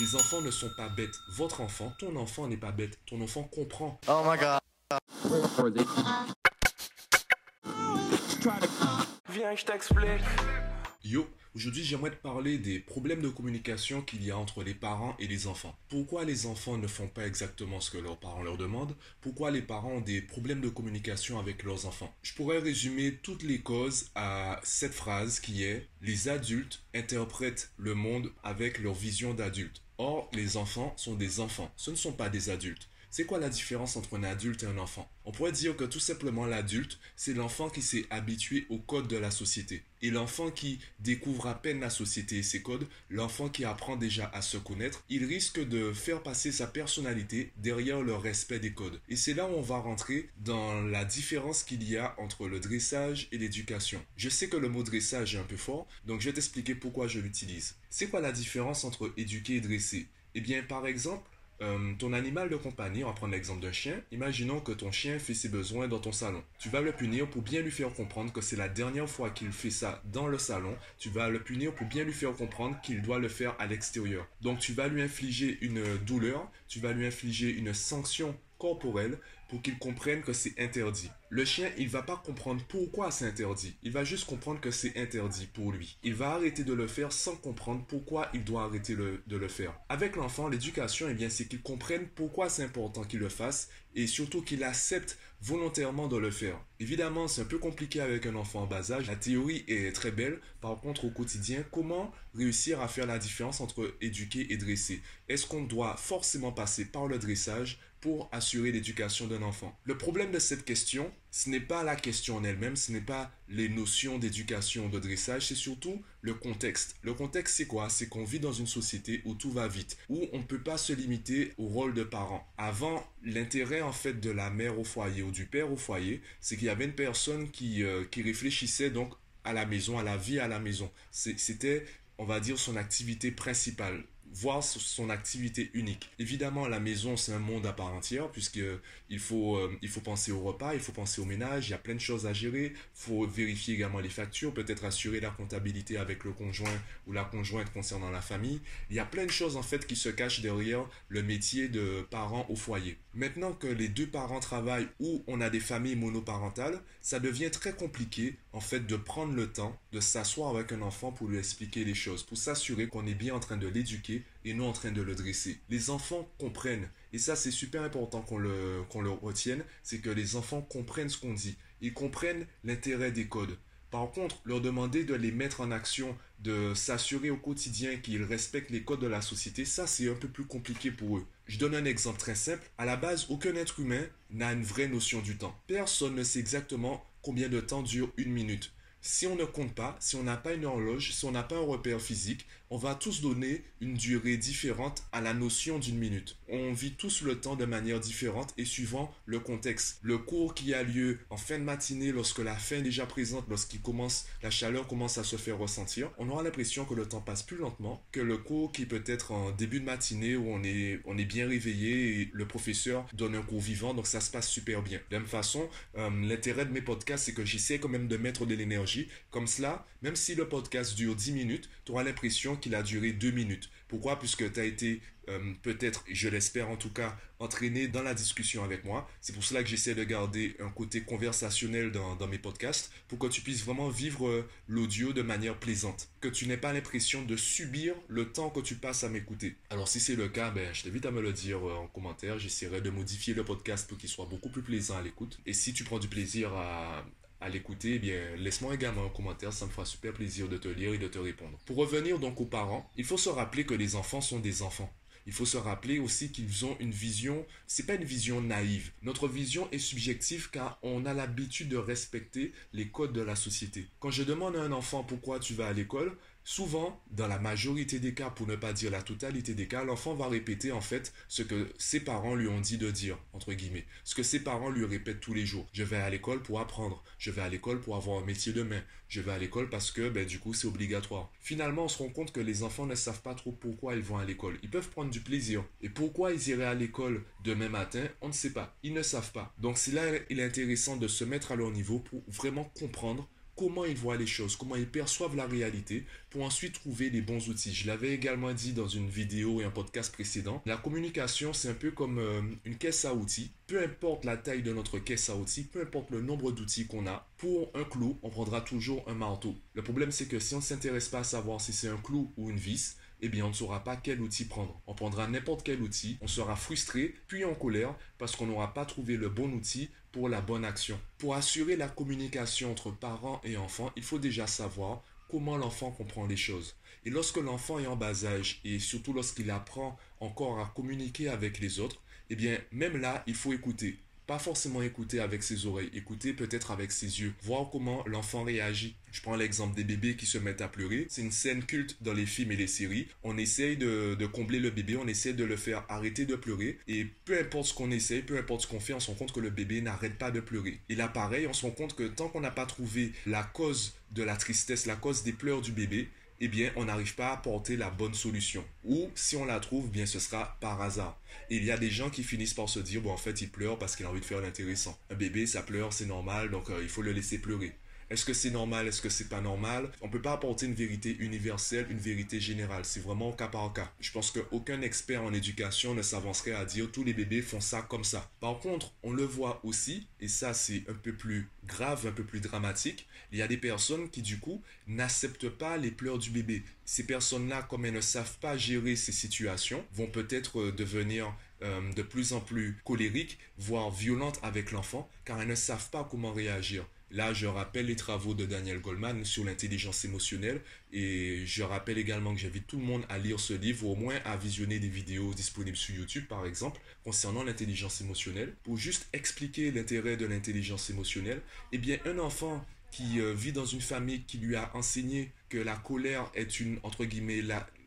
Les enfants ne sont pas bêtes. Votre enfant, ton enfant n'est pas bête. Ton enfant comprend. Oh my god. Viens, je t'explique. Yo, aujourd'hui j'aimerais te parler des problèmes de communication qu'il y a entre les parents et les enfants. Pourquoi les enfants ne font pas exactement ce que leurs parents leur demandent? Pourquoi les parents ont des problèmes de communication avec leurs enfants? Je pourrais résumer toutes les causes à cette phrase qui est Les adultes interprètent le monde avec leur vision d'adulte. Or, les enfants sont des enfants, ce ne sont pas des adultes. C'est quoi la différence entre un adulte et un enfant? On pourrait dire que tout simplement l'adulte, c'est l'enfant qui s'est habitué aux codes de la société. Et l'enfant qui découvre à peine la société et ses codes, l'enfant qui apprend déjà à se connaître, il risque de faire passer sa personnalité derrière le respect des codes. Et c'est là où on va rentrer dans la différence qu'il y a entre le dressage et l'éducation. Je sais que le mot dressage est un peu fort, donc je vais t'expliquer pourquoi je l'utilise. C'est quoi la différence entre éduquer et dresser? Eh bien, par exemple, euh, ton animal de compagnie, on va prendre l'exemple d'un chien, imaginons que ton chien fait ses besoins dans ton salon. Tu vas le punir pour bien lui faire comprendre que c'est la dernière fois qu'il fait ça dans le salon. Tu vas le punir pour bien lui faire comprendre qu'il doit le faire à l'extérieur. Donc tu vas lui infliger une douleur, tu vas lui infliger une sanction corporelle pour qu'il comprenne que c'est interdit. Le chien, il va pas comprendre pourquoi c'est interdit. Il va juste comprendre que c'est interdit pour lui. Il va arrêter de le faire sans comprendre pourquoi il doit arrêter de le faire. Avec l'enfant, l'éducation, eh bien, c'est qu'il comprenne pourquoi c'est important qu'il le fasse et surtout qu'il accepte volontairement de le faire. Évidemment, c'est un peu compliqué avec un enfant en bas âge. La théorie est très belle. Par contre, au quotidien, comment réussir à faire la différence entre éduquer et dresser? Est-ce qu'on doit forcément passer par le dressage pour assurer l'éducation d'un enfant? Le problème de cette question, ce n'est pas la question en elle-même, ce n'est pas les notions d'éducation, de dressage, c'est surtout le contexte. Le contexte, c'est quoi? C'est qu'on vit dans une société où tout va vite, où on ne peut pas se limiter au rôle de parent. Avant, l'intérêt en fait de la mère au foyer ou du père au foyer, c'est qu'il y avait une personne qui, euh, qui réfléchissait donc à la maison, à la vie à la maison. C'était, on va dire, son activité principale voir son activité unique. Évidemment, la maison, c'est un monde à part entière, puisqu'il faut, euh, il faut penser au repas, il faut penser au ménage, il y a plein de choses à gérer, il faut vérifier également les factures, peut-être assurer la comptabilité avec le conjoint ou la conjointe concernant la famille. Il y a plein de choses, en fait, qui se cachent derrière le métier de parent au foyer. Maintenant que les deux parents travaillent ou on a des familles monoparentales, ça devient très compliqué, en fait, de prendre le temps de s'asseoir avec un enfant pour lui expliquer les choses, pour s'assurer qu'on est bien en train de l'éduquer et non en train de le dresser. Les enfants comprennent, et ça c'est super important qu'on le, le retienne, c'est que les enfants comprennent ce qu'on dit. Ils comprennent l'intérêt des codes. Par contre, leur demander de les mettre en action, de s'assurer au quotidien qu'ils respectent les codes de la société, ça c'est un peu plus compliqué pour eux. Je donne un exemple très simple. À la base, aucun être humain n'a une vraie notion du temps. Personne ne sait exactement combien de temps dure une minute? Si on ne compte pas, si on n'a pas une horloge, si on n'a pas un repère physique, on va tous donner une durée différente à la notion d'une minute. On vit tous le temps de manière différente et suivant le contexte. Le cours qui a lieu en fin de matinée, lorsque la faim est déjà présente, lorsqu'il commence, la chaleur commence à se faire ressentir, on aura l'impression que le temps passe plus lentement que le cours qui peut être en début de matinée où on est, on est bien réveillé et le professeur donne un cours vivant, donc ça se passe super bien. De la même façon, euh, l'intérêt de mes podcasts, c'est que j'essaie quand même de mettre de l'énergie comme cela, même si le podcast dure 10 minutes, tu auras l'impression qu'il a duré 2 minutes. Pourquoi? Puisque tu as été euh, peut-être, je l'espère en tout cas, entraîné dans la discussion avec moi. C'est pour cela que j'essaie de garder un côté conversationnel dans, mes podcasts, pour que tu puisses vraiment vivre euh, l'audio de manière plaisante. Que tu n'aies pas l'impression de subir le temps que tu passes à m'écouter. Alors si c'est le cas, ben, je t'invite à me le dire euh, en commentaire. J'essaierai de modifier le podcast pour qu'il soit beaucoup plus plaisant à l'écoute. Et si tu prends du plaisir à, à l'écouter, eh bien, laisse-moi également un commentaire, ça me fera super plaisir de te lire et de te répondre. Pour revenir donc aux parents, il faut se rappeler que les enfants sont des enfants. Il faut se rappeler aussi qu'ils ont une vision, c'est pas une vision naïve. Notre vision est subjective car on a l'habitude de respecter les codes de la société. Quand je demande à un enfant pourquoi tu vas à l'école, Souvent, dans la majorité des cas, pour ne pas dire la totalité des cas, l'enfant va répéter en fait ce que ses parents lui ont dit de dire, entre guillemets. Ce que ses parents lui répètent tous les jours. Je vais à l'école pour apprendre. Je vais à l'école pour avoir un métier de main. Je vais à l'école parce que, ben, du coup, c'est obligatoire. Finalement, on se rend compte que les enfants ne savent pas trop pourquoi ils vont à l'école. Ils peuvent prendre du plaisir. Et pourquoi ils iraient à l'école demain matin, on ne sait pas. Ils ne savent pas. Donc, c'est là, il est intéressant de se mettre à leur niveau pour vraiment comprendre comment ils voient les choses, comment ils perçoivent la réalité, pour ensuite trouver les bons outils. Je l'avais également dit dans une vidéo et un podcast précédent, la communication, c'est un peu comme euh, une caisse à outils. Peu importe la taille de notre caisse à outils, peu importe le nombre d'outils qu'on a, pour un clou, on prendra toujours un marteau. Le problème, c'est que si on ne s'intéresse pas à savoir si c'est un clou ou une vis, eh bien, on ne saura pas quel outil prendre. On prendra n'importe quel outil, on sera frustré, puis en colère, parce qu'on n'aura pas trouvé le bon outil pour la bonne action. Pour assurer la communication entre parents et enfants, il faut déjà savoir comment l'enfant comprend les choses. Et lorsque l'enfant est en bas âge, et surtout lorsqu'il apprend encore à communiquer avec les autres, eh bien, même là, il faut écouter pas forcément écouter avec ses oreilles, écouter peut-être avec ses yeux, voir comment l'enfant réagit. Je prends l'exemple des bébés qui se mettent à pleurer. C'est une scène culte dans les films et les séries. On essaye de, combler le bébé, on essaie de le faire arrêter de pleurer. Et peu importe ce qu'on essaye, peu importe ce qu'on fait, on se rend compte que le bébé n'arrête pas de pleurer. Et là, pareil, on se rend compte que tant qu'on n'a pas trouvé la cause de la tristesse, la cause des pleurs du bébé, eh bien, on n'arrive pas à apporter la bonne solution. Ou si on la trouve, bien, ce sera par hasard. Et il y a des gens qui finissent par se dire, bon, en fait, il pleure parce qu'il a envie de faire l'intéressant. Un bébé, ça pleure, c'est normal, donc euh, il faut le laisser pleurer. Est-ce que c'est normal? Est-ce que c'est pas normal? On peut pas apporter une vérité universelle, une vérité générale. C'est vraiment cas par cas. Je pense qu'aucun expert en éducation ne s'avancerait à dire tous les bébés font ça comme ça. Par contre, on le voit aussi, et ça c'est un peu plus grave, un peu plus dramatique. Il y a des personnes qui du coup n'acceptent pas les pleurs du bébé. Ces personnes-là, comme elles ne savent pas gérer ces situations, vont peut-être euh, devenir euh, de plus en plus colériques, voire violentes avec l'enfant, car elles ne savent pas comment réagir. Là, je rappelle les travaux de Daniel Goldman sur l'intelligence émotionnelle et je rappelle également que j'invite tout le monde à lire ce livre ou au moins à visionner des vidéos disponibles sur YouTube, par exemple, concernant l'intelligence émotionnelle. Pour juste expliquer l'intérêt de l'intelligence émotionnelle, eh bien, un enfant qui euh, vit dans une famille qui lui a enseigné que la colère est une,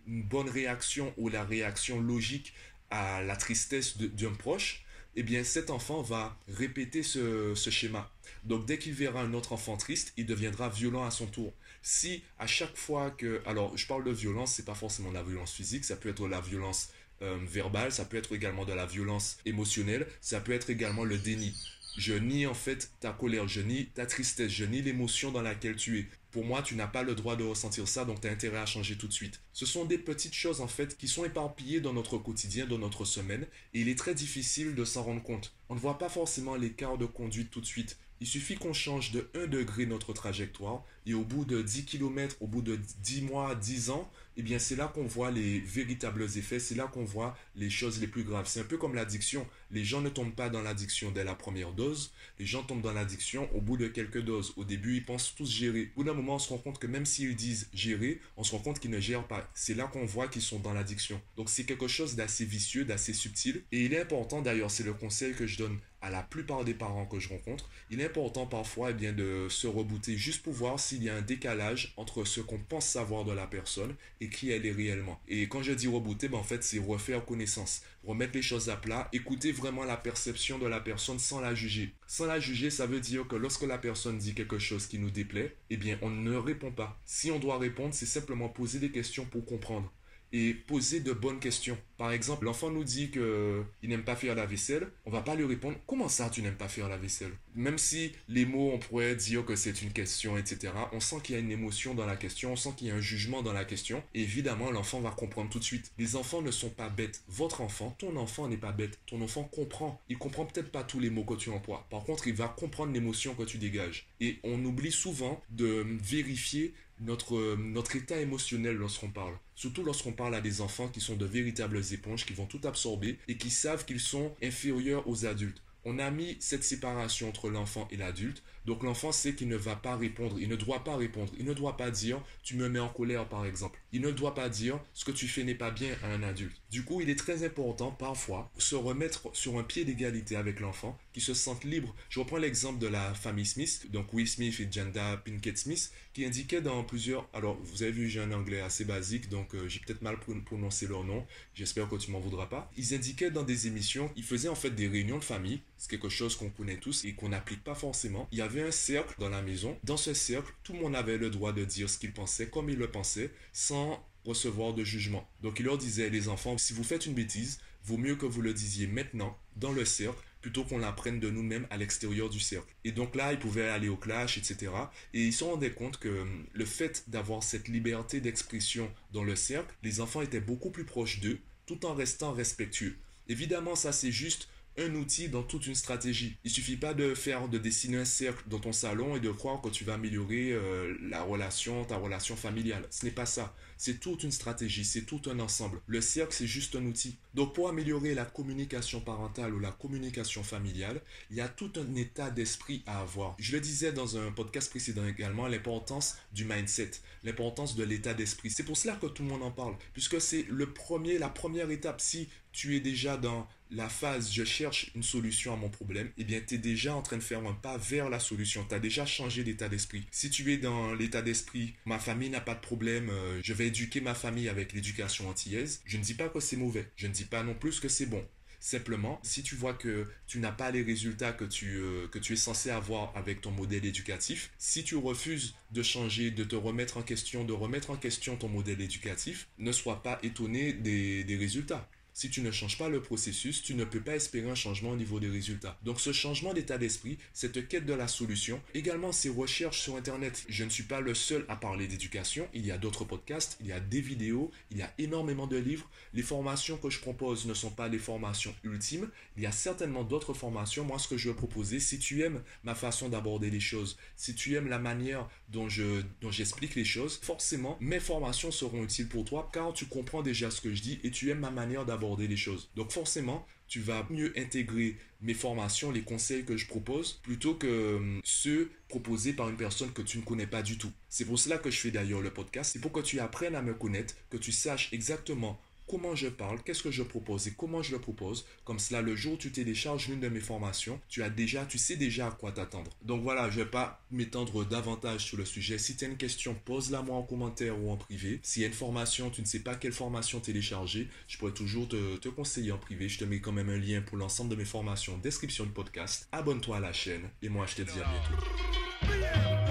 bonne réaction ou la réaction logique à la tristesse d'un proche, eh bien cet enfant va répéter ce, schéma. Donc dès qu'il verra un autre enfant triste, il deviendra violent à son tour. Si à chaque fois que... Alors je parle de violence, c'est pas forcément la violence physique, ça peut être la violence euh, verbale, ça peut être également de la violence émotionnelle, ça peut être également le déni. Je nie en fait ta colère, je nie ta tristesse, je nie l'émotion dans laquelle tu es. Pour moi, tu n'as pas le droit de ressentir ça, donc tu as intérêt à changer tout de suite. Ce sont des petites choses en fait qui sont éparpillées dans notre quotidien, dans notre semaine, et il est très difficile de s'en rendre compte. On ne voit pas forcément l'écart de conduite tout de suite. Il suffit qu'on change de 1 degré notre trajectoire et au bout de 10 km, au bout de 10 mois, 10 ans, eh bien c'est là qu'on voit les véritables effets, c'est là qu'on voit les choses les plus graves. C'est un peu comme l'addiction. Les gens ne tombent pas dans l'addiction dès la première dose, les gens tombent dans l'addiction au bout de quelques doses. Au début, ils pensent tous gérer. Au bout d'un moment, on se rend compte que même s'ils disent gérer, on se rend compte qu'ils ne gèrent pas. C'est là qu'on voit qu'ils sont dans l'addiction. Donc c'est quelque chose d'assez vicieux, d'assez subtil. Et il est important d'ailleurs, c'est le conseil que je donne à la plupart des parents que je rencontre, il est important parfois eh bien, de se rebooter juste pour voir s'il y a un décalage entre ce qu'on pense savoir de la personne et qui elle est réellement. Et quand je dis rebooter, ben, en fait, c'est refaire connaissance, remettre les choses à plat, écouter vraiment la perception de la personne sans la juger. Sans la juger, ça veut dire que lorsque la personne dit quelque chose qui nous déplaît, eh bien, on ne répond pas. Si on doit répondre, c'est simplement poser des questions pour comprendre et poser de bonnes questions. Par exemple, l'enfant nous dit qu'il n'aime pas faire la vaisselle, on va pas lui répondre comment ça tu n'aimes pas faire la vaisselle? Même si les mots on pourrait dire que c'est une question, etc. On sent qu'il y a une émotion dans la question, on sent qu'il y a un jugement dans la question. évidemment, l'enfant va comprendre tout de suite. Les enfants ne sont pas bêtes. Votre enfant, ton enfant n'est pas bête. Ton enfant comprend. Il comprend peut-être pas tous les mots que tu emploies. Par contre, il va comprendre l'émotion que tu dégages. Et on oublie souvent de vérifier notre, notre état émotionnel lorsqu'on parle. Surtout lorsqu'on parle à des enfants qui sont de véritables éponges, qui vont tout absorber et qui savent qu'ils sont inférieurs aux adultes. On a mis cette séparation entre l'enfant et l'adulte donc l'enfant sait qu'il ne va pas répondre, il ne doit pas répondre, il ne doit pas dire tu me mets en colère par exemple. Il ne doit pas dire ce que tu fais n'est pas bien à un adulte. Du coup, il est très important parfois se remettre sur un pied d'égalité avec l'enfant, qui se sente libre. Je reprends l'exemple de la famille Smith, donc Will Smith et Janda Pinkett Smith, qui indiquaient dans plusieurs... Alors, vous avez vu, j'ai un anglais assez basique, donc euh, j'ai peut-être mal prononcé leur nom, j'espère que tu m'en voudras pas. Ils indiquaient dans des émissions, ils faisaient en fait des réunions de famille, c'est quelque chose qu'on connaît tous et qu'on n'applique pas forcément. Il y avait un cercle dans la maison. Dans ce cercle, tout le monde avait le droit de dire ce qu'il pensait, comme il le pensait, sans recevoir de jugement. Donc il leur disait, les enfants, si vous faites une bêtise, vaut mieux que vous le disiez maintenant, dans le cercle, plutôt qu'on l'apprenne de nous-mêmes à l'extérieur du cercle. Et donc là, ils pouvaient aller au clash, etc. Et ils se rendaient compte que hum, le fait d'avoir cette liberté d'expression dans le cercle, les enfants étaient beaucoup plus proches d'eux, tout en restant respectueux. Évidemment, ça c'est juste un outil dans toute une stratégie. Il suffit pas de faire, de dessiner un cercle dans ton salon et de croire que tu vas améliorer euh, la relation, ta relation familiale. Ce n'est pas ça. C'est toute une stratégie, c'est tout un ensemble. Le cercle, c'est juste un outil. Donc pour améliorer la communication parentale ou la communication familiale, il y a tout un état d'esprit à avoir. Je le disais dans un podcast précédent également, l'importance du mindset, l'importance de l'état d'esprit. C'est pour cela que tout le monde en parle, puisque c'est le premier, la première étape. Si tu es déjà dans la phase je cherche une solution à mon problème, eh bien tu es déjà en train de faire un pas vers la solution. Tu as déjà changé d'état d'esprit. Si tu es dans l'état d'esprit ma famille n'a pas de problème, euh, je vais éduquer ma famille avec l'éducation antillaise, je ne dis pas que c'est mauvais. Je ne dis pas non plus que c'est bon. Simplement, si tu vois que tu n'as pas les résultats que tu, euh, es censé avoir avec ton modèle éducatif, si tu refuses de changer, de te remettre en question, de remettre en question ton modèle éducatif, ne sois pas étonné des résultats. Si tu ne changes pas le processus, tu ne peux pas espérer un changement au niveau des résultats. Donc ce changement d'état d'esprit, cette quête de la solution, également ces recherches sur Internet. Je ne suis pas le seul à parler d'éducation, il y a d'autres podcasts, il y a des vidéos, il y a énormément de livres. Les formations que je propose ne sont pas les formations ultimes, il y a certainement d'autres formations. Moi, ce que je veux proposer, si tu aimes ma façon d'aborder les choses, si tu aimes la manière dont je dont j'explique les choses, forcément, mes formations seront utiles pour toi car tu comprends déjà ce que je dis et tu aimes ma manière d'aborder les choses. Donc forcément, tu vas mieux intégrer mes formations, les conseils que je propose, plutôt que hum, ceux proposés par une personne que tu ne connais pas du tout. C'est pour cela que je fais d'ailleurs le podcast. C'est pour que tu apprennes à me connaître, que tu saches exactement comment je parle, qu'est-ce que je propose? Et comment je le propose? Comme cela, le jour où tu télécharges l'une de mes formations, tu as déjà, tu sais déjà à quoi t'attendre. Donc voilà, je vais pas m'étendre davantage sur le sujet. Si tu as une question, pose-la moi en commentaire ou en privé. S'il y a une formation, tu ne sais pas quelle formation télécharger, je pourrais toujours te, te conseiller en privé. Je te mets quand même un lien pour l'ensemble de mes formations, description du podcast. Abonne-toi à la chaîne et moi je te dis à bientôt.